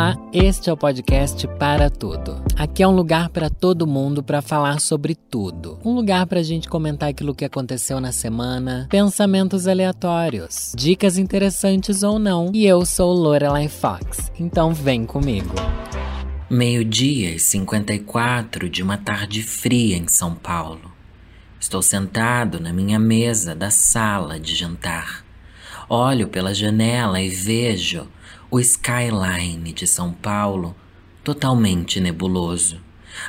Olá, este é o podcast Para Tudo. Aqui é um lugar para todo mundo para falar sobre tudo. Um lugar para a gente comentar aquilo que aconteceu na semana, pensamentos aleatórios, dicas interessantes ou não. E eu sou Lorelai Fox, então vem comigo. Meio-dia e 54 de uma tarde fria em São Paulo. Estou sentado na minha mesa da sala de jantar. Olho pela janela e vejo o skyline de São Paulo totalmente nebuloso.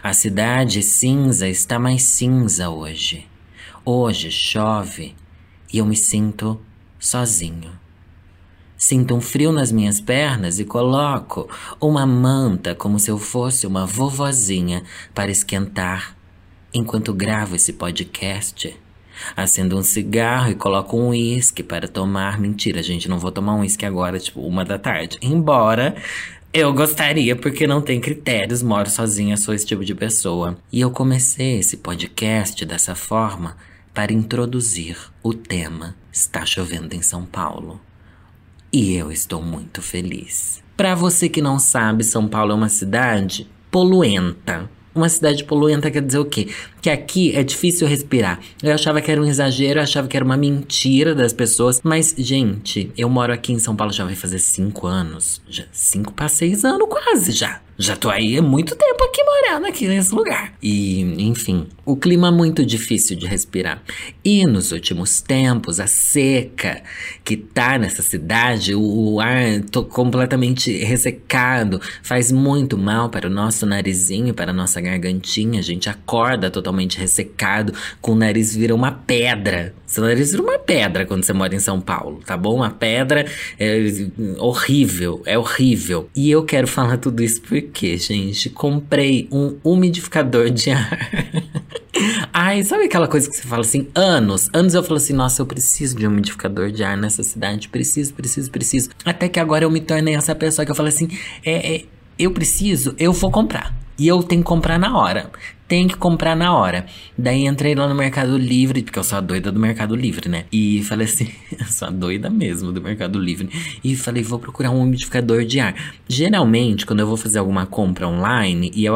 A cidade cinza está mais cinza hoje. Hoje chove e eu me sinto sozinho. Sinto um frio nas minhas pernas e coloco uma manta como se eu fosse uma vovozinha para esquentar enquanto gravo esse podcast. Acendo um cigarro e coloco um uísque para tomar. Mentira, gente, não vou tomar um uísque agora, tipo, uma da tarde. Embora eu gostaria, porque não tem critérios, moro sozinha, sou esse tipo de pessoa. E eu comecei esse podcast dessa forma para introduzir o tema Está chovendo em São Paulo. E eu estou muito feliz. Para você que não sabe, São Paulo é uma cidade poluenta. Uma cidade poluenta quer dizer o quê? Que aqui é difícil respirar. Eu achava que era um exagero, eu achava que era uma mentira das pessoas. Mas, gente, eu moro aqui em São Paulo já vai fazer cinco anos. Já, cinco para seis anos quase já. Já tô aí há muito tempo aqui morando aqui nesse lugar. E, enfim, o clima é muito difícil de respirar. E nos últimos tempos, a seca que tá nessa cidade, o, o ar tô completamente ressecado, faz muito mal para o nosso narizinho, para a nossa gargantinha. A gente acorda totalmente ressecado, com o nariz vira uma pedra. Seu nariz vira uma pedra quando você mora em São Paulo, tá bom? Uma pedra é horrível, é horrível. E eu quero falar tudo isso porque quê, gente? Comprei um umidificador de ar. Ai, sabe aquela coisa que você fala assim, anos? Anos eu falo assim, nossa, eu preciso de um umidificador de ar nessa cidade. Preciso, preciso, preciso. Até que agora eu me tornei essa pessoa que eu falo assim, é, é eu preciso, eu vou comprar. E eu tenho que comprar na hora tem que comprar na hora. Daí entrei lá no Mercado Livre, porque eu sou a doida do Mercado Livre, né? E falei assim, eu sou a doida mesmo do Mercado Livre. E falei, vou procurar um umidificador de ar. Geralmente, quando eu vou fazer alguma compra online, e, eu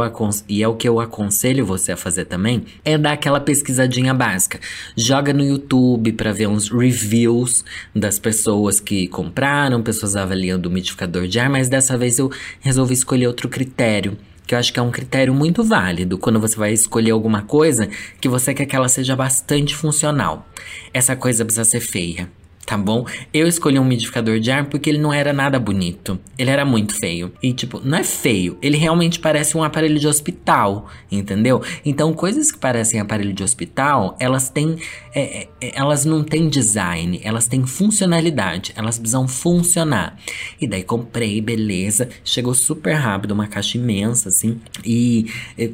e é o que eu aconselho você a fazer também, é dar aquela pesquisadinha básica. Joga no YouTube para ver uns reviews das pessoas que compraram, pessoas avaliando o umidificador de ar, mas dessa vez eu resolvi escolher outro critério que eu acho que é um critério muito válido quando você vai escolher alguma coisa que você quer que ela seja bastante funcional. Essa coisa precisa ser feia tá bom? Eu escolhi um umidificador de ar porque ele não era nada bonito. Ele era muito feio. E, tipo, não é feio. Ele realmente parece um aparelho de hospital, entendeu? Então, coisas que parecem aparelho de hospital, elas têm. É, é, é, elas não têm design, elas têm funcionalidade. Elas precisam funcionar. E daí comprei, beleza. Chegou super rápido, uma caixa imensa, assim. E, e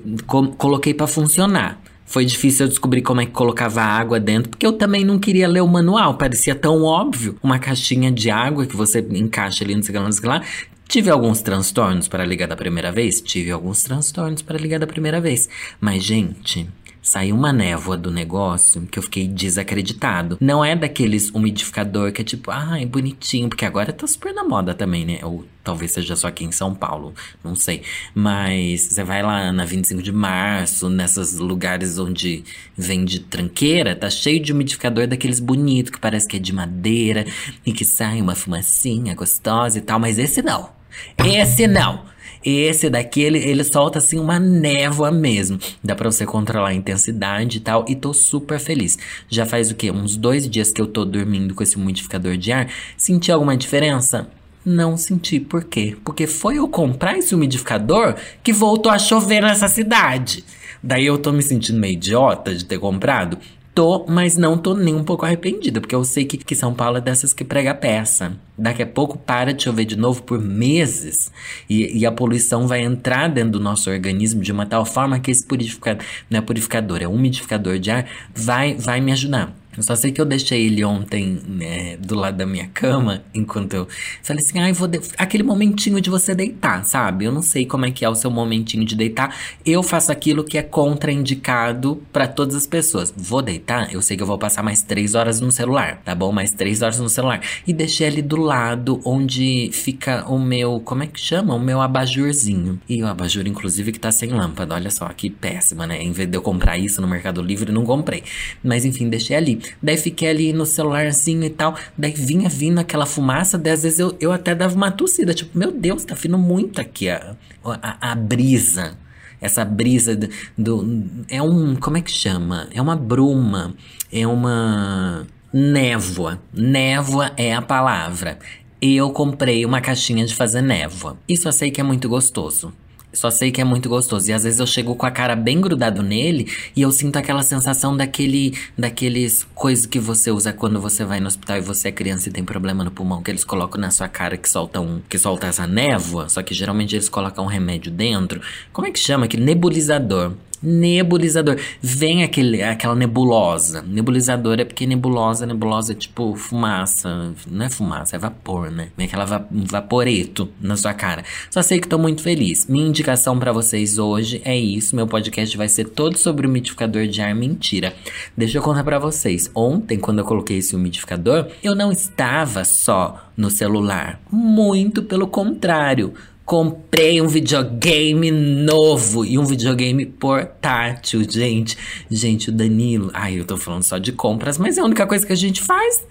coloquei para funcionar. Foi difícil eu descobrir como é que colocava água dentro, porque eu também não queria ler o manual, parecia tão óbvio. Uma caixinha de água que você encaixa ali, não sei lá, não sei o que lá. Tive alguns transtornos para ligar da primeira vez? Tive alguns transtornos para ligar da primeira vez. Mas, gente, saiu uma névoa do negócio que eu fiquei desacreditado. Não é daqueles umidificador que é tipo, ai, ah, bonitinho, porque agora tá super na moda também, né? Ou talvez seja só aqui em São Paulo, não sei. Mas você vai lá na 25 de março, nesses lugares onde vende tranqueira, tá cheio de umidificador daqueles bonitos que parece que é de madeira e que sai uma fumacinha gostosa e tal, mas esse não. Esse não. Esse daqui, ele, ele solta assim uma névoa mesmo. Dá pra você controlar a intensidade e tal. E tô super feliz. Já faz o quê? Uns dois dias que eu tô dormindo com esse umidificador de ar. Senti alguma diferença? Não senti. Por quê? Porque foi eu comprar esse umidificador que voltou a chover nessa cidade. Daí eu tô me sentindo meio idiota de ter comprado. Tô, mas não tô nem um pouco arrependida, porque eu sei que, que São Paulo é dessas que prega peça. Daqui a pouco para de chover de novo por meses e, e a poluição vai entrar dentro do nosso organismo de uma tal forma que esse purificador, não é purificador, é umidificador de ar, vai, vai me ajudar. Eu só sei que eu deixei ele ontem né, do lado da minha cama, enquanto eu falei assim, ai, ah, vou de... aquele momentinho de você deitar, sabe? Eu não sei como é que é o seu momentinho de deitar. Eu faço aquilo que é contraindicado para todas as pessoas. Vou deitar, eu sei que eu vou passar mais três horas no celular, tá bom? Mais três horas no celular. E deixei ele do lado onde fica o meu, como é que chama? O meu abajurzinho. E o abajur, inclusive, que tá sem lâmpada. Olha só, que péssima, né? Em vez de eu comprar isso no Mercado Livre, não comprei. Mas enfim, deixei ali. Daí fiquei ali no celularzinho e tal. Daí vinha vindo aquela fumaça. Daí às vezes eu, eu até dava uma tossida. Tipo, meu Deus, tá vindo muito aqui a, a, a brisa. Essa brisa do, do. É um. Como é que chama? É uma bruma. É uma. Névoa. Névoa é a palavra. Eu comprei uma caixinha de fazer névoa. Isso eu sei que é muito gostoso. Só sei que é muito gostoso. E às vezes eu chego com a cara bem grudado nele e eu sinto aquela sensação daquele. daqueles coisas que você usa quando você vai no hospital e você é criança e tem problema no pulmão, que eles colocam na sua cara que solta um. que solta essa névoa. Só que geralmente eles colocam um remédio dentro. Como é que chama? Aquele nebulizador nebulizador. Vem aquele, aquela nebulosa. Nebulizador é porque nebulosa, nebulosa é tipo fumaça. Não é fumaça, é vapor, né? Vem aquela va vaporeto na sua cara. Só sei que tô muito feliz. Minha indicação para vocês hoje é isso. Meu podcast vai ser todo sobre o umidificador de ar. Mentira. Deixa eu contar para vocês. Ontem, quando eu coloquei esse umidificador, eu não estava só no celular. Muito pelo contrário comprei um videogame novo e um videogame portátil, gente. Gente, o Danilo. Ai, eu tô falando só de compras, mas é a única coisa que a gente faz.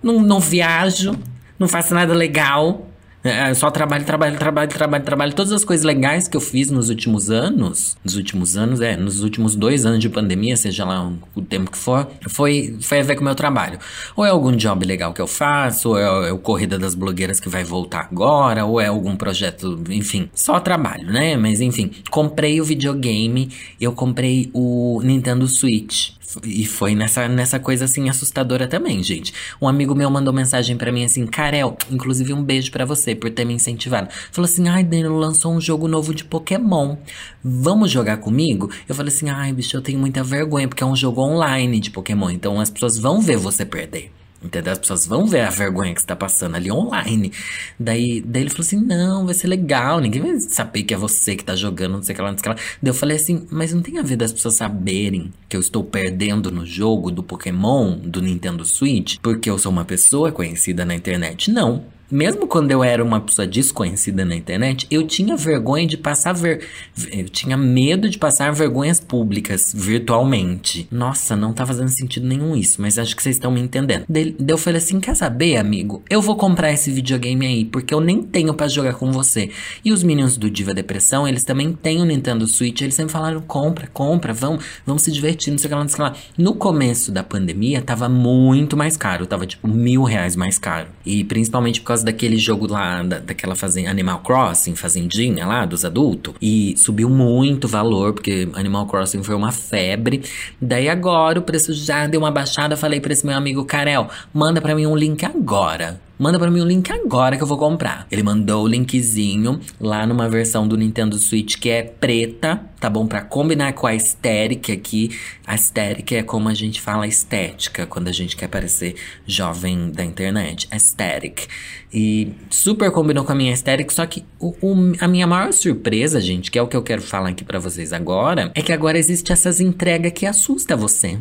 Não, não viajo, não faço nada legal. É, só trabalho, trabalho, trabalho, trabalho, trabalho. Todas as coisas legais que eu fiz nos últimos anos, nos últimos anos, é, nos últimos dois anos de pandemia, seja lá o tempo que for, foi, foi a ver com o meu trabalho. Ou é algum job legal que eu faço, ou é, é o Corrida das Blogueiras que vai voltar agora, ou é algum projeto, enfim, só trabalho, né? Mas enfim, comprei o videogame, eu comprei o Nintendo Switch. E foi nessa, nessa coisa assim assustadora também, gente. Um amigo meu mandou mensagem para mim assim: Karel, inclusive um beijo para você por ter me incentivado. Falou assim: ai, Danilo lançou um jogo novo de Pokémon. Vamos jogar comigo? Eu falei assim: ai, bicho, eu tenho muita vergonha, porque é um jogo online de Pokémon. Então as pessoas vão ver você perder. Entendeu? As pessoas vão ver a vergonha que você tá passando ali online. Daí, daí ele falou assim: não, vai ser legal, ninguém vai saber que é você que tá jogando, não sei o que lá, não sei o que lá. Daí eu falei assim: mas não tem a ver das pessoas saberem que eu estou perdendo no jogo do Pokémon do Nintendo Switch porque eu sou uma pessoa conhecida na internet? Não mesmo quando eu era uma pessoa desconhecida na internet, eu tinha vergonha de passar ver... eu tinha medo de passar vergonhas públicas virtualmente. Nossa, não tá fazendo sentido nenhum isso, mas acho que vocês estão me entendendo. Daí eu falei assim: "Quer saber, amigo? Eu vou comprar esse videogame aí, porque eu nem tenho para jogar com você". E os meninos do Diva Depressão, eles também têm o Nintendo Switch, eles sempre falaram: "Compra, compra, vamos, vamos se divertir, não sei o que lá, não sei o que lá". No começo da pandemia, tava muito mais caro, tava tipo mil reais mais caro. E principalmente por causa causa daquele jogo lá, da, daquela fazenda, Animal Crossing, fazendinha lá, dos adultos. E subiu muito o valor, porque Animal Crossing foi uma febre. Daí agora o preço já deu uma baixada. Falei pra esse meu amigo Karel, manda pra mim um link agora manda para mim o link agora que eu vou comprar. Ele mandou o linkzinho lá numa versão do Nintendo Switch que é preta, tá bom? Para combinar com a estética aqui. A estética é como a gente fala estética quando a gente quer parecer jovem da internet. Aesthetic. E super combinou com a minha estética, só que o, o, a minha maior surpresa, gente, que é o que eu quero falar aqui para vocês agora, é que agora existe essas entregas que assusta você.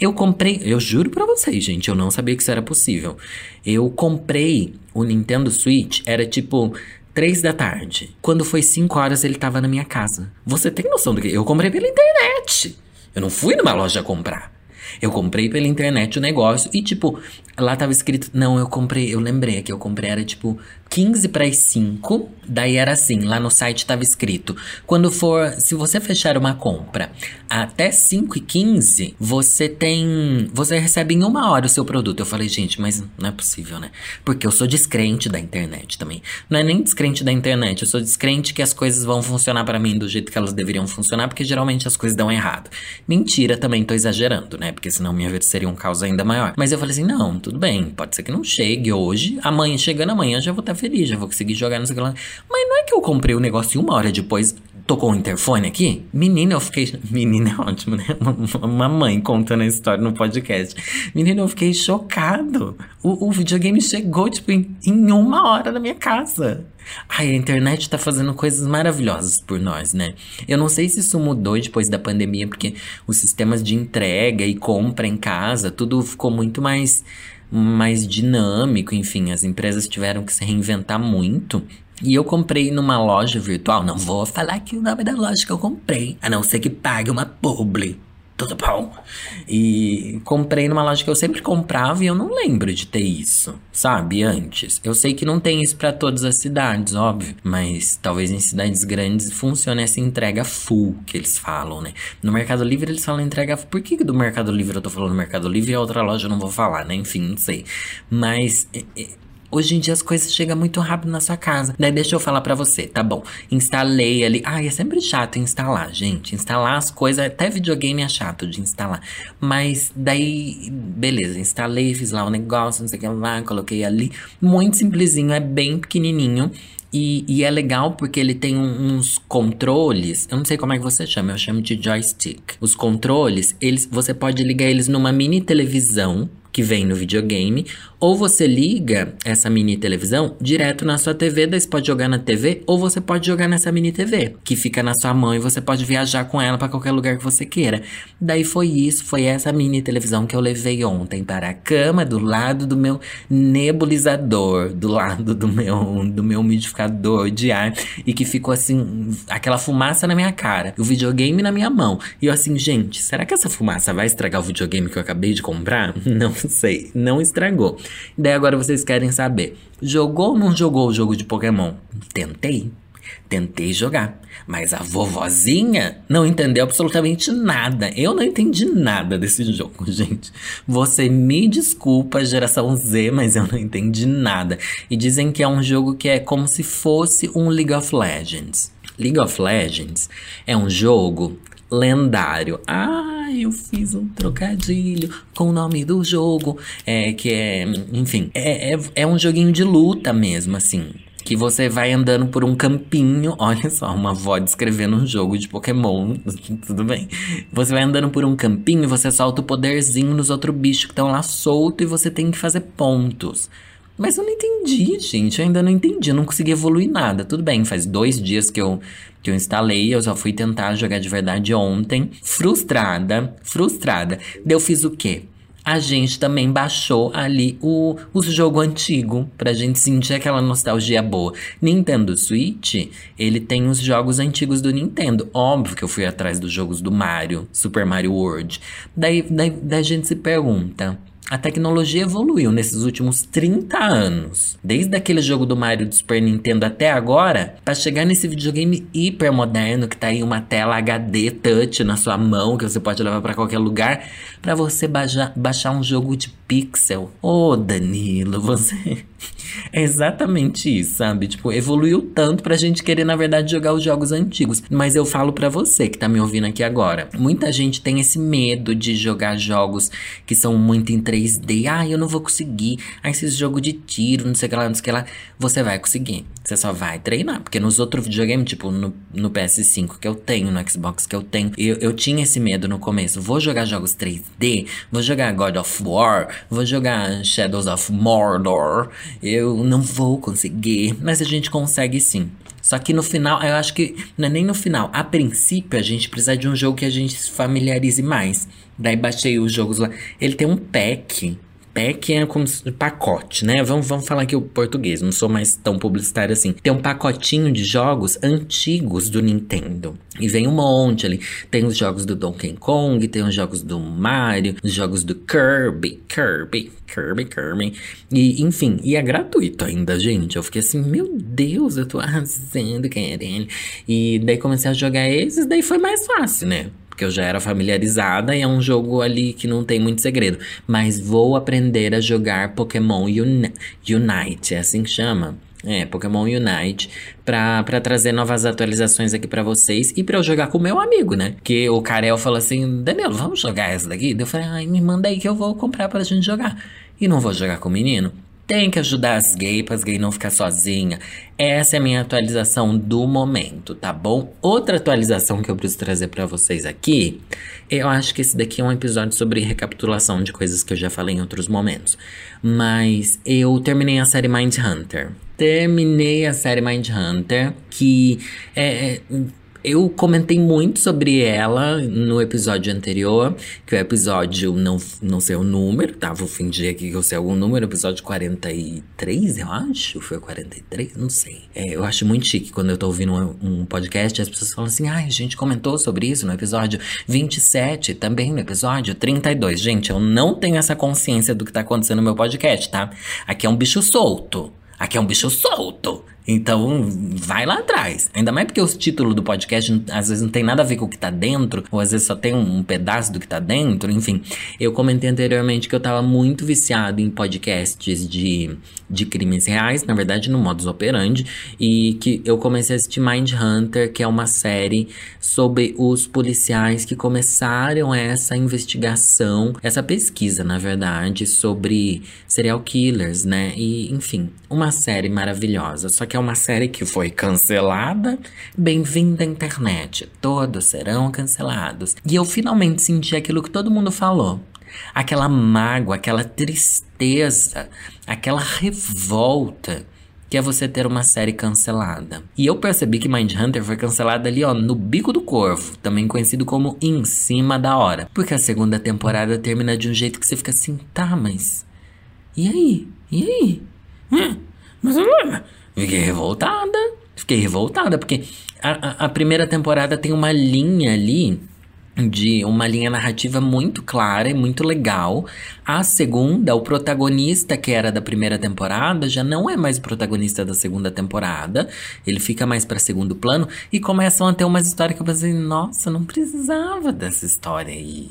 Eu comprei, eu juro para vocês, gente, eu não sabia que isso era possível. Eu comprei o Nintendo Switch, era tipo três da tarde. Quando foi 5 horas, ele tava na minha casa. Você tem noção do que? Eu comprei pela internet. Eu não fui numa loja comprar. Eu comprei pela internet o negócio e, tipo, lá tava escrito. Não, eu comprei, eu lembrei que eu comprei, era tipo 15 para as 5. Daí era assim, lá no site tava escrito: quando for, se você fechar uma compra até 5 e 15, você tem. Você recebe em uma hora o seu produto. Eu falei, gente, mas não é possível, né? Porque eu sou descrente da internet também. Não é nem descrente da internet, eu sou descrente que as coisas vão funcionar para mim do jeito que elas deveriam funcionar, porque geralmente as coisas dão errado. Mentira, também tô exagerando, né? Porque senão minha vida seria um caos ainda maior. Mas eu falei assim: não, tudo bem, pode ser que não chegue hoje, amanhã chegando amanhã já vou estar feliz, já vou conseguir jogar no celular. Mas não é que eu comprei o negócio e uma hora depois tocou o interfone aqui? Menina, eu fiquei. Menina é ótimo, né? Uma mãe contando a história no podcast. Menina, eu fiquei chocado. O, o videogame chegou, tipo, em, em uma hora na minha casa. Ai, a internet tá fazendo coisas maravilhosas por nós, né? Eu não sei se isso mudou depois da pandemia, porque os sistemas de entrega e compra em casa, tudo ficou muito mais mais dinâmico, enfim, as empresas tiveram que se reinventar muito. E eu comprei numa loja virtual, não vou falar aqui o nome da loja que eu comprei, a não ser que pague uma publi tudo bom? E comprei numa loja que eu sempre comprava e eu não lembro de ter isso, sabe? Antes. Eu sei que não tem isso para todas as cidades, óbvio, mas talvez em cidades grandes funcione essa entrega full que eles falam, né? No Mercado Livre eles falam entrega full. Por que do Mercado Livre eu tô falando Mercado Livre e a outra loja eu não vou falar, né? Enfim, não sei. Mas Hoje em dia as coisas chegam muito rápido na sua casa. Daí deixa eu falar para você, tá bom? Instalei ali. Ai, é sempre chato instalar, gente. Instalar as coisas, até videogame é chato de instalar. Mas daí, beleza, instalei, fiz lá o um negócio, não sei o que lá, coloquei ali. Muito simplesinho, é bem pequenininho. E, e, é legal porque ele tem uns controles. Eu não sei como é que você chama, eu chamo de joystick. Os controles, eles, você pode ligar eles numa mini televisão que vem no videogame, ou você liga essa mini televisão direto na sua TV, daí você pode jogar na TV, ou você pode jogar nessa mini TV, que fica na sua mão e você pode viajar com ela para qualquer lugar que você queira. Daí foi isso, foi essa mini televisão que eu levei ontem para a cama, do lado do meu nebulizador, do lado do meu, do meu umidificador de ar, e que ficou assim, aquela fumaça na minha cara, o videogame na minha mão. E eu assim, gente, será que essa fumaça vai estragar o videogame que eu acabei de comprar? Não sei, não estragou. Daí agora vocês querem saber: jogou ou não jogou o jogo de Pokémon? Tentei. Tentei jogar, mas a vovozinha não entendeu absolutamente nada. Eu não entendi nada desse jogo, gente. Você me desculpa, geração Z, mas eu não entendi nada. E dizem que é um jogo que é como se fosse um League of Legends. League of Legends é um jogo lendário. Ah, eu fiz um trocadilho com o nome do jogo. É que é, enfim, é, é, é um joguinho de luta mesmo, assim. Que você vai andando por um campinho. Olha só, uma avó descrevendo um jogo de Pokémon. Tudo bem. Você vai andando por um campinho e você solta o poderzinho nos outros bichos que estão lá solto e você tem que fazer pontos. Mas eu não entendi, gente. Eu ainda não entendi. Eu não consegui evoluir nada. Tudo bem, faz dois dias que eu, que eu instalei. Eu só fui tentar jogar de verdade ontem. Frustrada, frustrada. Daí eu fiz o quê? A gente também baixou ali o, o jogo antigo, pra gente sentir aquela nostalgia boa. Nintendo Switch, ele tem os jogos antigos do Nintendo. Óbvio que eu fui atrás dos jogos do Mario, Super Mario World. Daí, daí, daí a gente se pergunta, a tecnologia evoluiu nesses últimos 30 anos. Desde aquele jogo do Mario do Super Nintendo até agora, para chegar nesse videogame hiper moderno que tá aí uma tela HD touch na sua mão que você pode levar para qualquer lugar, para você baixar, baixar um jogo de pixel. Ô, oh, Danilo, você é exatamente isso, sabe? Tipo, evoluiu tanto pra gente querer, na verdade, jogar os jogos antigos. Mas eu falo para você que tá me ouvindo aqui agora. Muita gente tem esse medo de jogar jogos que são muito em 3D. Ah, eu não vou conseguir. Ah, esses jogo de tiro, não sei o que lá, não sei o que lá. Você vai conseguir. Você só vai treinar. Porque nos outros videogames, tipo no, no PS5 que eu tenho, no Xbox que eu tenho, eu, eu tinha esse medo no começo. Vou jogar jogos 3D, vou jogar God of War, vou jogar Shadows of Mordor. Eu não vou conseguir. Mas a gente consegue sim. Só que no final, eu acho que não é nem no final. A princípio, a gente precisa de um jogo que a gente se familiarize mais. Daí baixei os jogos lá. Ele tem um pack pack é como pacote, né? Vamos, vamos falar aqui o português, não sou mais tão publicitário assim. Tem um pacotinho de jogos antigos do Nintendo. E vem um monte ali. Tem os jogos do Donkey Kong, tem os jogos do Mario, os jogos do Kirby, Kirby, Kirby, Kirby. E, enfim, e é gratuito ainda, gente. Eu fiquei assim, meu Deus, eu tô arrasando, querendo. E daí comecei a jogar esses, daí foi mais fácil, né? Porque eu já era familiarizada e é um jogo ali que não tem muito segredo. Mas vou aprender a jogar Pokémon Uni Unite, é assim que chama. É, Pokémon Unite, pra, pra trazer novas atualizações aqui para vocês e para eu jogar com o meu amigo, né? Que o Karel falou assim: Danilo, vamos jogar essa daqui? Eu falei: ai, me manda aí que eu vou comprar pra gente jogar. E não vou jogar com o menino. Tem que ajudar as gays para as gays não ficar sozinha. Essa é a minha atualização do momento, tá bom? Outra atualização que eu preciso trazer para vocês aqui, eu acho que esse daqui é um episódio sobre recapitulação de coisas que eu já falei em outros momentos. Mas eu terminei a série Mind Hunter. Terminei a série Mind Hunter, que é, é eu comentei muito sobre ela no episódio anterior, que o episódio não, não sei o número, tá? Vou fingir aqui que eu sei algum número, episódio 43, eu acho. Foi 43? Não sei. É, eu acho muito chique quando eu tô ouvindo um, um podcast as pessoas falam assim: ai, ah, a gente comentou sobre isso no episódio 27, também no episódio 32. Gente, eu não tenho essa consciência do que tá acontecendo no meu podcast, tá? Aqui é um bicho solto. Aqui é um bicho solto. Então, vai lá atrás. Ainda mais porque o título do podcast às vezes não tem nada a ver com o que tá dentro, ou às vezes só tem um pedaço do que tá dentro, enfim. Eu comentei anteriormente que eu tava muito viciado em podcasts de, de crimes reais, na verdade no modus operandi, e que eu comecei a assistir Mind Hunter, que é uma série sobre os policiais que começaram essa investigação, essa pesquisa, na verdade, sobre serial killers, né? E, enfim, uma série maravilhosa. Só que que é uma série que foi cancelada. Bem-vinda à internet. Todos serão cancelados. E eu finalmente senti aquilo que todo mundo falou. Aquela mágoa, aquela tristeza, aquela revolta que é você ter uma série cancelada. E eu percebi que Mindhunter foi cancelada ali, ó, no bico do corvo, também conhecido como em cima da hora. Porque a segunda temporada termina de um jeito que você fica assim, tá, mas. E aí? E aí? Hum, mas Fiquei revoltada. Fiquei revoltada, porque a, a, a primeira temporada tem uma linha ali de uma linha narrativa muito clara e muito legal. A segunda, o protagonista que era da primeira temporada já não é mais o protagonista da segunda temporada. Ele fica mais para segundo plano e começam a ter umas histórias que eu pensei, nossa, não precisava dessa história aí.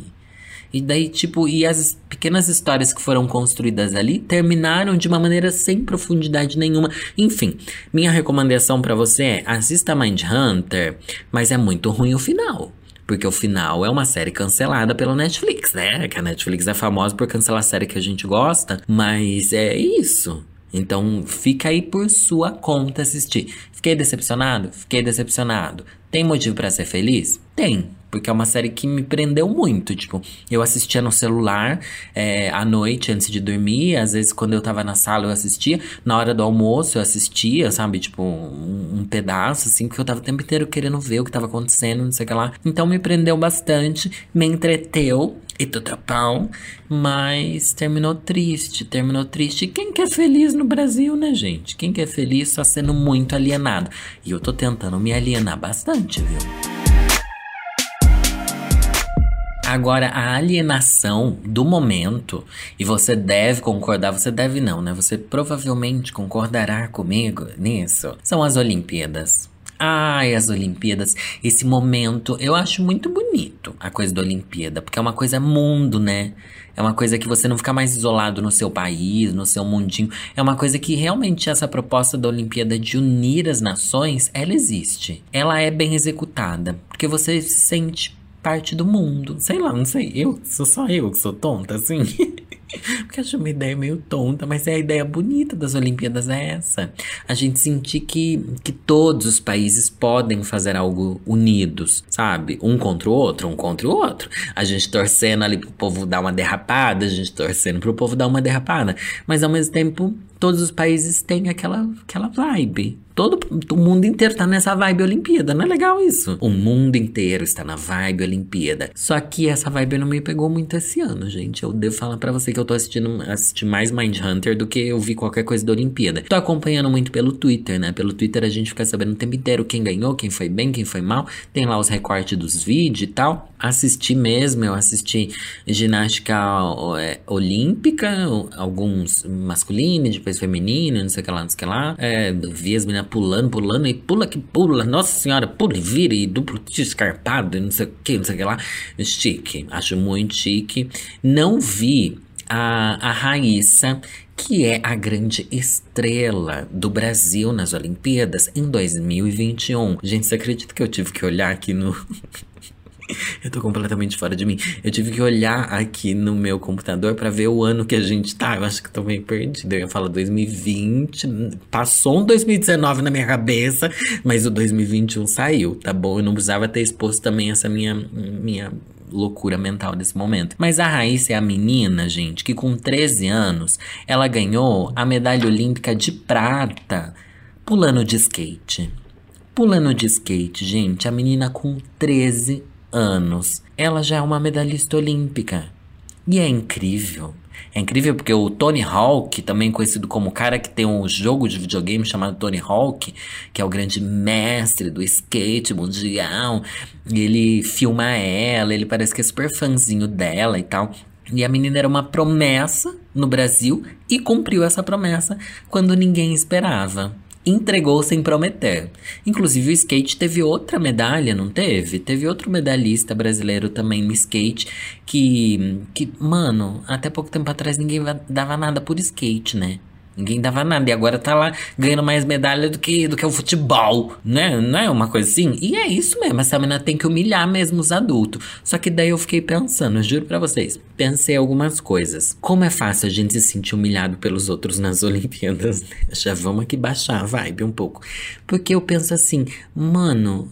E daí, tipo, e as pequenas histórias que foram construídas ali terminaram de uma maneira sem profundidade nenhuma. Enfim, minha recomendação para você é assista Mind Hunter, mas é muito ruim o final. Porque o final é uma série cancelada pela Netflix, né? Que a Netflix é famosa por cancelar série que a gente gosta. Mas é isso. Então fica aí por sua conta assistir. Fiquei decepcionado? Fiquei decepcionado. Tem motivo para ser feliz? Tem. Porque é uma série que me prendeu muito. Tipo, eu assistia no celular é, à noite antes de dormir. Às vezes, quando eu tava na sala, eu assistia. Na hora do almoço, eu assistia, sabe? Tipo, um, um pedaço, assim, porque eu tava o tempo inteiro querendo ver o que tava acontecendo, não sei o que lá. Então, me prendeu bastante, me entreteu e tudo pão. Mas terminou triste, terminou triste. Quem quer feliz no Brasil, né, gente? Quem quer feliz só sendo muito alienado. E eu tô tentando me alienar bastante, viu? Agora, a alienação do momento, e você deve concordar, você deve não, né? Você provavelmente concordará comigo nisso, são as Olimpíadas. Ai, as Olimpíadas, esse momento, eu acho muito bonito a coisa da Olimpíada, porque é uma coisa mundo, né? É uma coisa que você não fica mais isolado no seu país, no seu mundinho. É uma coisa que realmente essa proposta da Olimpíada de unir as nações, ela existe. Ela é bem executada, porque você se sente parte do mundo. Sei lá, não sei. Eu sou só eu que sou tonta, assim. Porque acho uma ideia meio tonta, mas é a ideia bonita das Olimpíadas é essa. A gente sentir que, que todos os países podem fazer algo unidos, sabe? Um contra o outro, um contra o outro. A gente torcendo ali pro povo dar uma derrapada, a gente torcendo pro povo dar uma derrapada. Mas ao mesmo tempo, todos os países têm aquela, aquela vibe. Todo o mundo inteiro tá nessa vibe Olimpíada, não é legal isso? O mundo inteiro está na vibe Olimpíada. Só que essa vibe não me pegou muito esse ano, gente. Eu devo falar para você que eu tô assistindo assisti mais Mind Hunter do que eu vi qualquer coisa da Olimpíada. Tô acompanhando muito pelo Twitter, né? Pelo Twitter a gente fica sabendo o tempo inteiro quem ganhou, quem foi bem, quem foi mal. Tem lá os recortes dos vídeos e tal. Assisti mesmo, eu assisti ginástica é, olímpica, alguns masculino, depois feminino, não sei o que lá, não sei o que lá. É, vi as meninas pulando, pulando e pula que pula. Nossa senhora, pula e vira e duplo escarpado, não sei o que, não sei o que lá. Chique, acho muito chique. Não vi a, a Raíssa, que é a grande estrela do Brasil nas Olimpíadas em 2021. Gente, você acredita que eu tive que olhar aqui no. Eu tô completamente fora de mim. Eu tive que olhar aqui no meu computador para ver o ano que a gente tá. Eu acho que tô meio perdido. Eu ia falar 2020. Passou um 2019 na minha cabeça, mas o 2021 saiu, tá bom? Eu não precisava ter exposto também essa minha, minha loucura mental desse momento. Mas a Raíssa é a menina, gente, que com 13 anos ela ganhou a medalha olímpica de prata pulando de skate. Pulando de skate, gente, a menina com 13 anos, ela já é uma medalhista olímpica. E é incrível. É incrível porque o Tony Hawk, também conhecido como o cara que tem um jogo de videogame chamado Tony Hawk, que é o grande mestre do skate mundial, ele filma ela, ele parece que é super fãzinho dela e tal. E a menina era uma promessa no Brasil e cumpriu essa promessa quando ninguém esperava entregou sem prometer. Inclusive o skate teve outra medalha, não teve? Teve outro medalhista brasileiro também no skate que, que mano, até pouco tempo atrás ninguém dava nada por skate, né? Ninguém dava nada. E agora tá lá ganhando mais medalha do que, do que o futebol, né? Não é uma coisa assim? E é isso mesmo. Essa menina tem que humilhar mesmo os adultos. Só que daí eu fiquei pensando, juro pra vocês. Pensei algumas coisas. Como é fácil a gente se sentir humilhado pelos outros nas Olimpíadas, né? Já vamos aqui baixar a vibe um pouco. Porque eu penso assim, mano,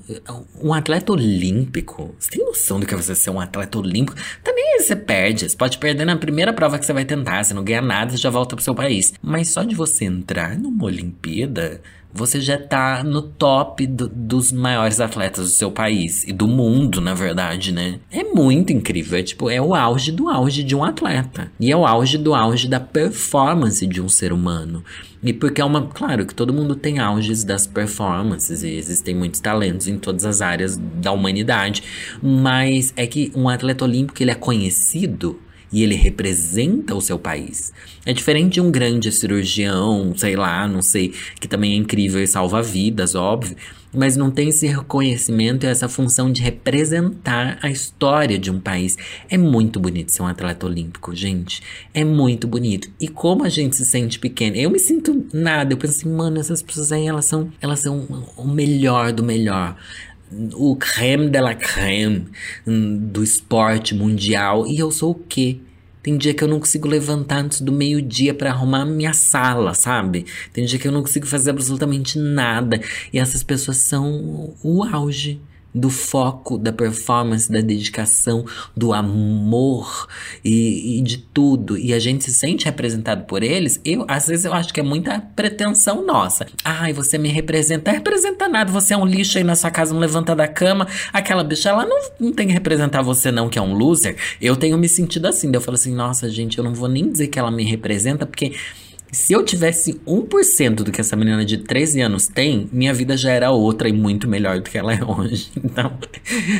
um atleta olímpico, você tem noção do que é você ser um atleta olímpico? Também você perde. Você pode perder na primeira prova que você vai tentar. Você não ganha nada, você já volta pro seu país. Mas só de você entrar numa Olimpíada, você já tá no top do, dos maiores atletas do seu país e do mundo, na verdade, né? É muito incrível. É tipo, é o auge do auge de um atleta. E é o auge do auge da performance de um ser humano. E porque é uma. Claro que todo mundo tem auges das performances e existem muitos talentos em todas as áreas da humanidade. Mas é que um atleta olímpico ele é conhecido e ele representa o seu país. É diferente de um grande cirurgião, sei lá, não sei, que também é incrível e salva vidas, óbvio, mas não tem esse reconhecimento e essa função de representar a história de um país. É muito bonito ser um atleta olímpico, gente. É muito bonito. E como a gente se sente pequeno, eu me sinto nada. Eu penso assim, mano, essas pessoas aí, elas são, elas são o melhor do melhor o creme de la creme hum, do esporte mundial. E eu sou o quê? Tem dia que eu não consigo levantar antes do meio-dia para arrumar minha sala, sabe? Tem dia que eu não consigo fazer absolutamente nada. E essas pessoas são o auge do foco, da performance, da dedicação, do amor e, e, de tudo. E a gente se sente representado por eles. Eu, às vezes, eu acho que é muita pretensão nossa. Ai, você me representa. Representa nada. Você é um lixo aí na sua casa, não levanta da cama. Aquela bicha, ela não, não tem que representar você, não, que é um loser. Eu tenho me sentido assim. Eu falo assim, nossa, gente, eu não vou nem dizer que ela me representa, porque se eu tivesse 1% do que essa menina de 13 anos tem, minha vida já era outra e muito melhor do que ela é hoje. Então,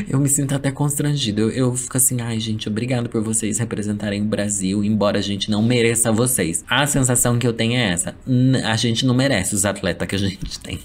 eu me sinto até constrangido. Eu, eu fico assim, ai, gente, obrigado por vocês representarem o Brasil, embora a gente não mereça vocês. A sensação que eu tenho é essa: a gente não merece os atletas que a gente tem.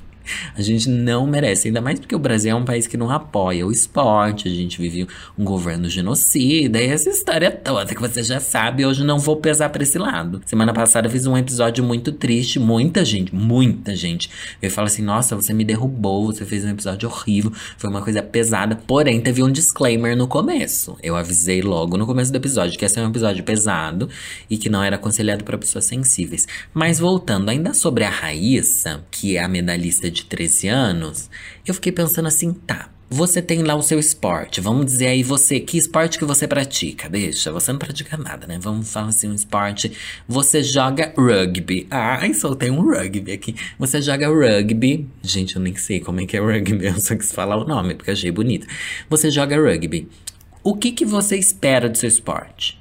A gente não merece, ainda mais porque o Brasil é um país que não apoia o esporte, a gente vive um governo genocida e essa história toda que você já sabe, hoje não vou pesar pra esse lado. Semana passada eu fiz um episódio muito triste, muita gente, muita gente veio falar assim: nossa, você me derrubou, você fez um episódio horrível, foi uma coisa pesada. Porém, teve um disclaimer no começo. Eu avisei logo no começo do episódio que ia ser um episódio pesado e que não era aconselhado para pessoas sensíveis. Mas voltando ainda sobre a Raíssa, que é a medalhista de 13 anos, eu fiquei pensando assim, tá. Você tem lá o seu esporte. Vamos dizer aí você, que esporte que você pratica? Deixa, você não pratica nada, né? Vamos falar assim, um esporte. Você joga rugby. Ai, soltei um rugby aqui. Você joga rugby. Gente, eu nem sei como é que é rugby, eu só quis falar o nome, porque achei bonito. Você joga rugby. O que, que você espera do seu esporte?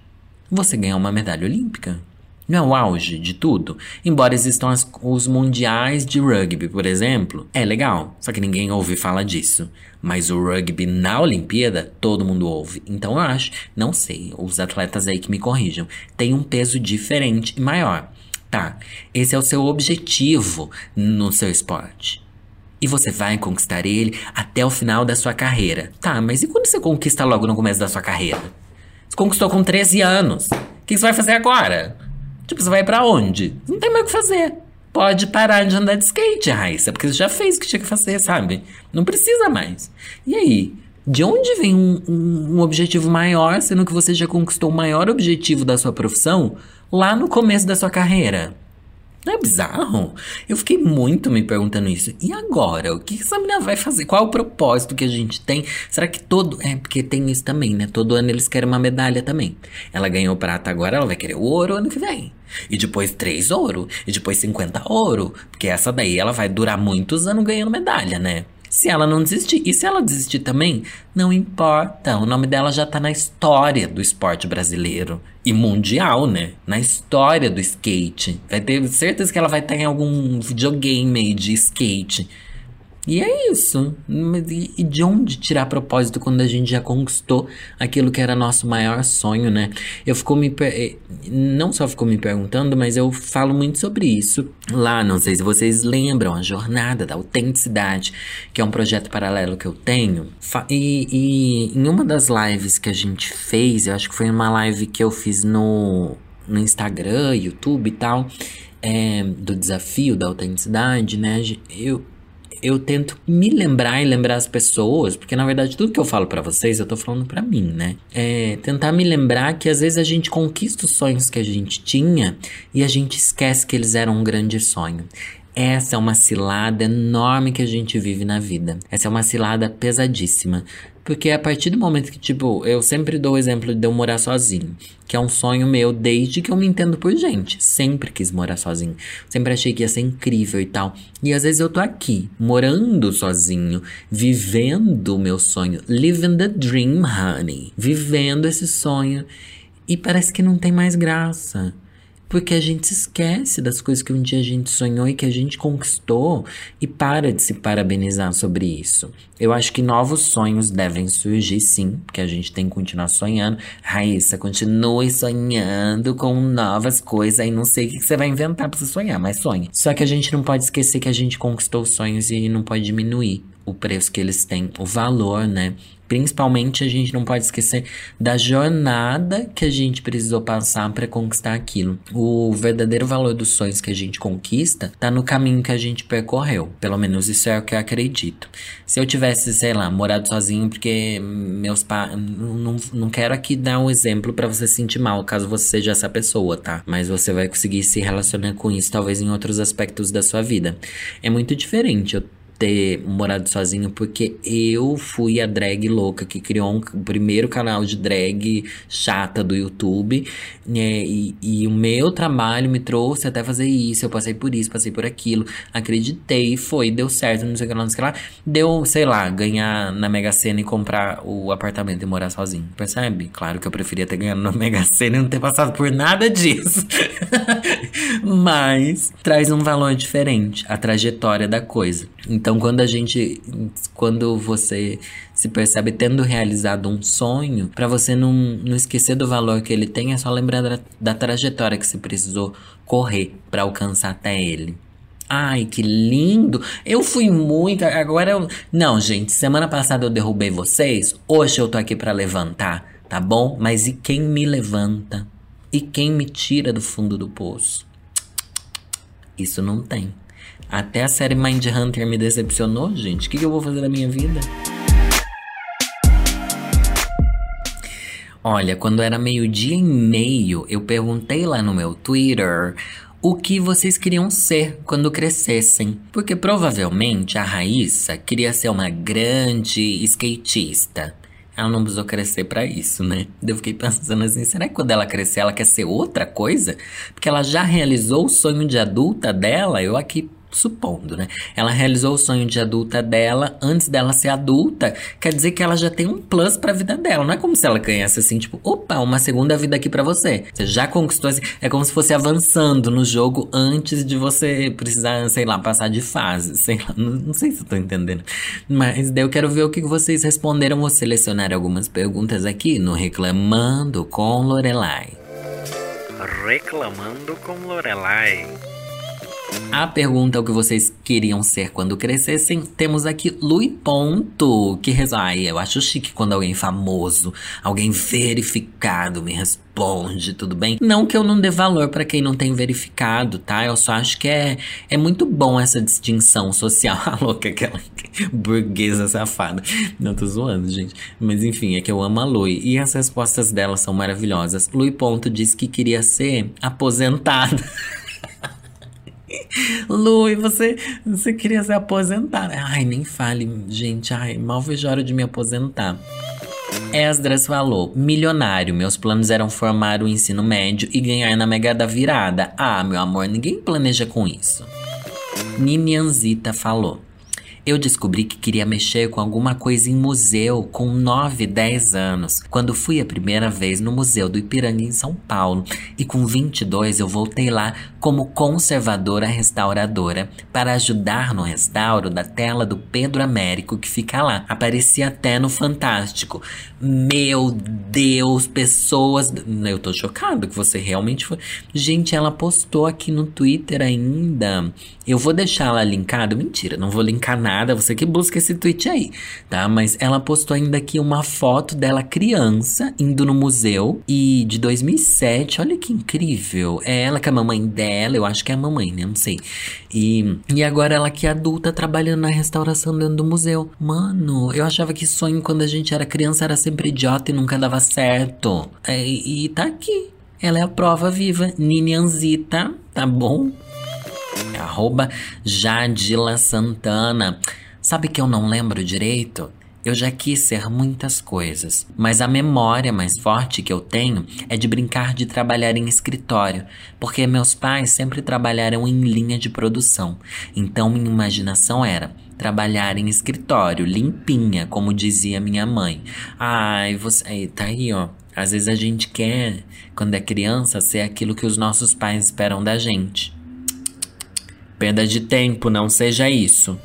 Você ganhar uma medalha olímpica. Não é o auge de tudo? Embora existam as, os mundiais de rugby, por exemplo, é legal, só que ninguém ouve falar disso. Mas o rugby na Olimpíada, todo mundo ouve. Então eu acho, não sei, os atletas aí que me corrijam, tem um peso diferente e maior. Tá, esse é o seu objetivo no seu esporte. E você vai conquistar ele até o final da sua carreira. Tá, mas e quando você conquista logo no começo da sua carreira? Você conquistou com 13 anos. O que você vai fazer agora? Tipo, você vai para onde? Não tem mais o que fazer. Pode parar de andar de skate, Raíssa, porque você já fez o que tinha que fazer, sabe? Não precisa mais. E aí? De onde vem um, um, um, objetivo maior, sendo que você já conquistou o maior objetivo da sua profissão lá no começo da sua carreira? Não é bizarro? Eu fiquei muito me perguntando isso. E agora? O que essa menina vai fazer? Qual é o propósito que a gente tem? Será que todo. É, porque tem isso também, né? Todo ano eles querem uma medalha também. Ela ganhou prata agora, ela vai querer o ouro ano que vem. E depois três ouro. E depois 50 ouro. Porque essa daí ela vai durar muitos anos ganhando medalha, né? Se ela não desistir. E se ela desistir também, não importa. O nome dela já tá na história do esporte brasileiro. E mundial, né? Na história do skate. Vai ter certeza que ela vai estar em algum videogame de skate. E é isso. E de onde tirar propósito quando a gente já conquistou aquilo que era nosso maior sonho, né? Eu fico me. Eh, não só fico me perguntando, mas eu falo muito sobre isso lá. Não sei se vocês lembram, a Jornada da Autenticidade, que é um projeto paralelo que eu tenho. E, e em uma das lives que a gente fez, eu acho que foi uma live que eu fiz no, no Instagram, YouTube e tal. É, do desafio da autenticidade, né? Eu, eu tento me lembrar e lembrar as pessoas, porque na verdade tudo que eu falo para vocês eu tô falando para mim, né? É tentar me lembrar que às vezes a gente conquista os sonhos que a gente tinha e a gente esquece que eles eram um grande sonho. Essa é uma cilada enorme que a gente vive na vida. Essa é uma cilada pesadíssima. Porque a partir do momento que, tipo, eu sempre dou o exemplo de eu morar sozinho, que é um sonho meu desde que eu me entendo por gente. Sempre quis morar sozinho. Sempre achei que ia ser incrível e tal. E às vezes eu tô aqui, morando sozinho, vivendo o meu sonho. Living the dream, honey. Vivendo esse sonho. E parece que não tem mais graça. Porque a gente esquece das coisas que um dia a gente sonhou e que a gente conquistou e para de se parabenizar sobre isso. Eu acho que novos sonhos devem surgir sim, porque a gente tem que continuar sonhando. Raíssa, continue sonhando com novas coisas e não sei o que você vai inventar pra você sonhar, mas sonhe. Só que a gente não pode esquecer que a gente conquistou os sonhos e não pode diminuir o preço que eles têm, o valor, né? Principalmente a gente não pode esquecer da jornada que a gente precisou passar para conquistar aquilo. O verdadeiro valor dos sonhos que a gente conquista tá no caminho que a gente percorreu. Pelo menos isso é o que eu acredito. Se eu tivesse, sei lá, morado sozinho porque meus pais. Não, não quero aqui dar um exemplo para você se sentir mal, caso você seja essa pessoa, tá? Mas você vai conseguir se relacionar com isso, talvez em outros aspectos da sua vida. É muito diferente. Eu ter morado sozinho porque eu fui a drag louca que criou um, o primeiro canal de drag chata do YouTube. Né? E, e, o meu trabalho me trouxe até fazer isso. Eu passei por isso, passei por aquilo. Acreditei, foi, deu certo, não sei o que lá, não sei o que lá. Deu, sei lá, ganhar na Mega Sena e comprar o apartamento e morar sozinho. Percebe? Claro que eu preferia ter ganhado na Mega Sena e não ter passado por nada disso. Mas traz um valor diferente, a trajetória da coisa. Então, quando a gente, quando você se percebe tendo realizado um sonho, para você não, não esquecer do valor que ele tem, é só lembrar da, da trajetória que você precisou correr para alcançar até ele. Ai, que lindo! Eu fui muito. Agora eu. Não, gente, semana passada eu derrubei vocês. Hoje eu tô aqui para levantar, tá bom? Mas e quem me levanta? E quem me tira do fundo do poço? Isso não tem. Até a série Mind Hunter me decepcionou, gente. O que, que eu vou fazer da minha vida? Olha, quando era meio-dia e meio, eu perguntei lá no meu Twitter o que vocês queriam ser quando crescessem. Porque provavelmente a Raíssa queria ser uma grande skatista. Ela não precisou crescer para isso, né? Eu fiquei pensando assim, será que quando ela crescer ela quer ser outra coisa? Porque ela já realizou o sonho de adulta dela, eu aqui supondo, né? Ela realizou o sonho de adulta dela antes dela ser adulta. Quer dizer que ela já tem um plus pra vida dela. Não é como se ela ganhasse assim, tipo, opa, uma segunda vida aqui para você. Você já conquistou assim. É como se fosse avançando no jogo antes de você precisar, sei lá, passar de fase. Sei lá, não, não sei se eu tô entendendo. Mas daí eu quero ver o que vocês responderam. Vou selecionar algumas perguntas aqui no Reclamando com Lorelai. Reclamando com Lorelai. A pergunta o que vocês queriam ser quando crescessem, temos aqui Lui Ponto, que resolve. eu acho chique quando alguém famoso, alguém verificado me responde, tudo bem? Não que eu não dê valor para quem não tem verificado, tá? Eu só acho que é, é muito bom essa distinção social. A louca, aquela burguesa safada. Não tô zoando, gente. Mas enfim, é que eu amo a Lui. E as respostas dela são maravilhosas. Lui Ponto disse que queria ser aposentada. Lu, você, você queria se aposentar. Ai, nem fale, gente. Ai, mal vejo a hora de me aposentar. Esdras falou: milionário, meus planos eram formar o ensino médio e ganhar na mega da virada. Ah, meu amor, ninguém planeja com isso. Ninianzita falou: eu descobri que queria mexer com alguma coisa em museu com 9, 10 anos, quando fui a primeira vez no Museu do Ipiranga em São Paulo, e com 22 eu voltei lá como conservadora restauradora para ajudar no restauro da tela do Pedro Américo que fica lá. Aparecia até no Fantástico. Meu Deus, pessoas. Eu tô chocado que você realmente foi. Gente, ela postou aqui no Twitter ainda. Eu vou deixar ela linkado. Mentira, não vou linkar nada. Você que busca esse tweet aí, tá? Mas ela postou ainda aqui uma foto dela criança indo no museu e de 2007. Olha que incrível. É ela com a mamãe dela. Eu acho que é a mamãe, né? Não sei. E, e agora ela que é adulta trabalhando na restauração dentro do museu. Mano, eu achava que sonho quando a gente era criança era sempre idiota e nunca dava certo. É, e tá aqui. Ela é a prova viva. Ninianzita, tá bom? Arroba Jadila Santana. Sabe que eu não lembro direito? Eu já quis ser muitas coisas, mas a memória mais forte que eu tenho é de brincar de trabalhar em escritório, porque meus pais sempre trabalharam em linha de produção. Então minha imaginação era trabalhar em escritório, limpinha, como dizia minha mãe. Ai, você. Tá aí, ó. Às vezes a gente quer, quando é criança, ser aquilo que os nossos pais esperam da gente. Perda de tempo, não seja isso.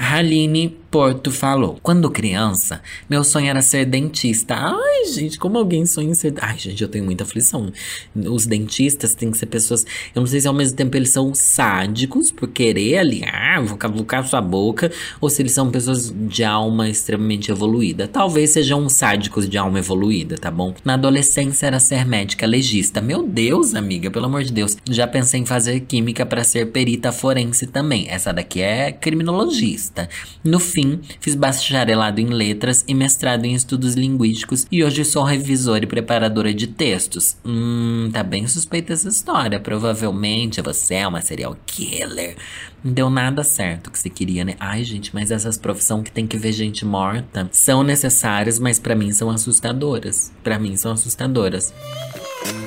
Haline Porto falou: Quando criança, meu sonho era ser dentista. Ai, gente, como alguém sonha em ser. Ai, gente, eu tenho muita aflição. Os dentistas têm que ser pessoas. Eu não sei se ao mesmo tempo eles são sádicos por querer ali, ah, vou cavucar sua boca, ou se eles são pessoas de alma extremamente evoluída. Talvez sejam sádicos de alma evoluída, tá bom? Na adolescência era ser médica legista. Meu Deus, amiga, pelo amor de Deus. Já pensei em fazer química para ser perita forense também. Essa daqui é criminologista. No fim, fim, fiz bacharelado em letras e mestrado em estudos linguísticos e hoje sou revisora e preparadora de textos. Hum, tá bem suspeita essa história. Provavelmente você é uma serial killer. Não deu nada certo que você queria, né? Ai, gente, mas essas profissões que tem que ver gente morta são necessárias, mas para mim são assustadoras. Para mim são assustadoras.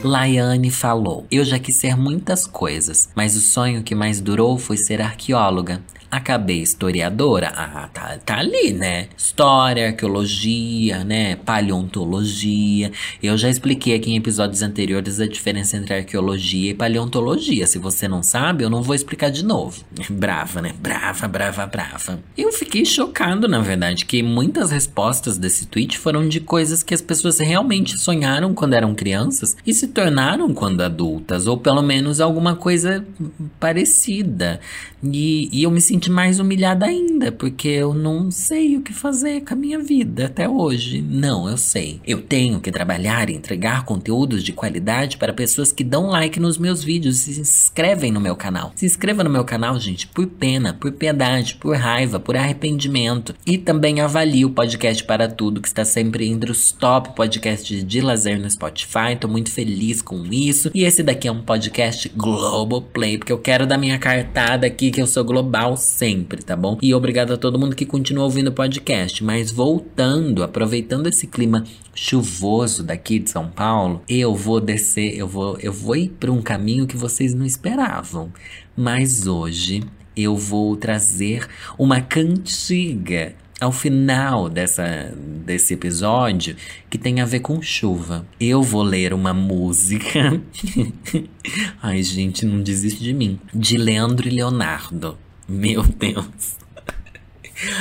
Laiane falou: Eu já quis ser muitas coisas, mas o sonho que mais durou foi ser arqueóloga. Acabei historiadora. Ah, tá, tá ali, né? História, arqueologia, né? Paleontologia. Eu já expliquei aqui em episódios anteriores a diferença entre arqueologia e paleontologia. Se você não sabe, eu não vou explicar de novo. Brava, né? Brava, brava, brava. Eu fiquei chocado, na verdade, que muitas respostas desse tweet foram de coisas que as pessoas realmente sonharam quando eram crianças e se tornaram quando adultas, ou pelo menos alguma coisa parecida. E, e eu me senti mais humilhada ainda, porque eu não sei o que fazer com a minha vida até hoje. Não, eu sei. Eu tenho que trabalhar e entregar conteúdos de qualidade para pessoas que dão like nos meus vídeos e se inscrevem no meu canal. Se inscreva no meu canal, gente, por pena, por piedade, por raiva, por arrependimento. E também avalie o podcast para tudo, que está sempre entre os top podcasts de lazer no Spotify. Tô muito feliz com isso. E esse daqui é um podcast Global Play, porque eu quero dar minha cartada aqui que eu sou global sempre, tá bom? E obrigado a todo mundo que continua ouvindo o podcast. Mas voltando, aproveitando esse clima chuvoso daqui de São Paulo, eu vou descer, eu vou, eu vou ir para um caminho que vocês não esperavam. Mas hoje eu vou trazer uma cantiga ao final dessa, desse episódio que tem a ver com chuva. Eu vou ler uma música. Ai, gente, não desiste de mim. De Leandro e Leonardo. Meu Deus.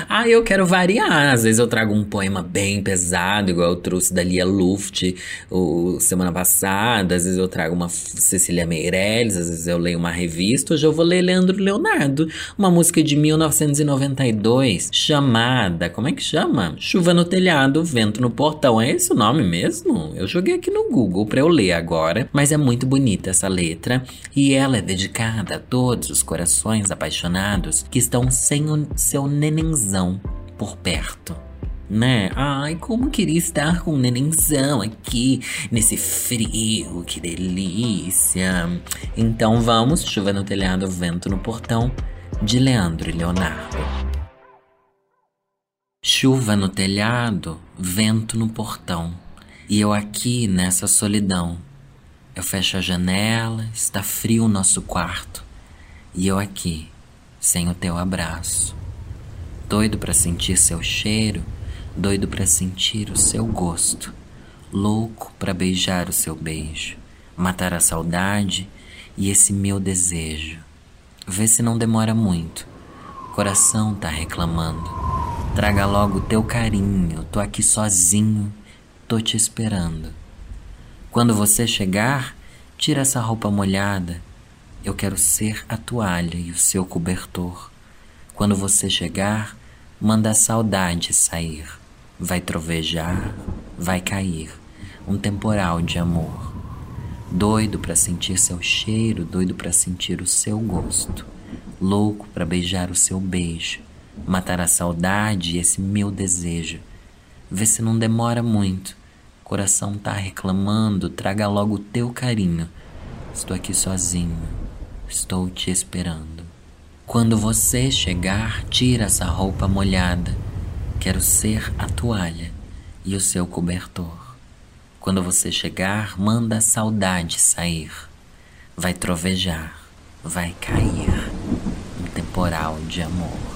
Ah, eu quero variar. Às vezes eu trago um poema bem pesado, igual eu trouxe da Lia Luft o, semana passada. Às vezes eu trago uma Cecília Meirelles, às vezes eu leio uma revista. Hoje eu vou ler Leandro Leonardo, uma música de 1992 chamada. Como é que chama? Chuva no telhado, vento no portão. É esse o nome mesmo? Eu joguei aqui no Google pra eu ler agora. Mas é muito bonita essa letra e ela é dedicada a todos os corações apaixonados que estão sem o seu nenenzão por perto. Né? Ai, como queria estar com nenenzão aqui nesse frio, que delícia. Então vamos, chuva no telhado, vento no portão, de Leandro e Leonardo. Chuva no telhado, vento no portão, e eu aqui nessa solidão. Eu fecho a janela, está frio o nosso quarto, e eu aqui, sem o teu abraço doido para sentir seu cheiro, doido para sentir o seu gosto, louco para beijar o seu beijo, matar a saudade e esse meu desejo. Vê se não demora muito. Coração tá reclamando. Traga logo teu carinho, tô aqui sozinho, tô te esperando. Quando você chegar, tira essa roupa molhada. Eu quero ser a toalha e o seu cobertor. Quando você chegar, manda a saudade sair. Vai trovejar, vai cair um temporal de amor. Doido para sentir seu cheiro, doido para sentir o seu gosto. Louco para beijar o seu beijo, matar a saudade e esse meu desejo. Vê se não demora muito. Coração tá reclamando, traga logo o teu carinho. Estou aqui sozinho, estou te esperando. Quando você chegar, tira essa roupa molhada. Quero ser a toalha e o seu cobertor. Quando você chegar, manda a saudade sair. Vai trovejar, vai cair um temporal de amor.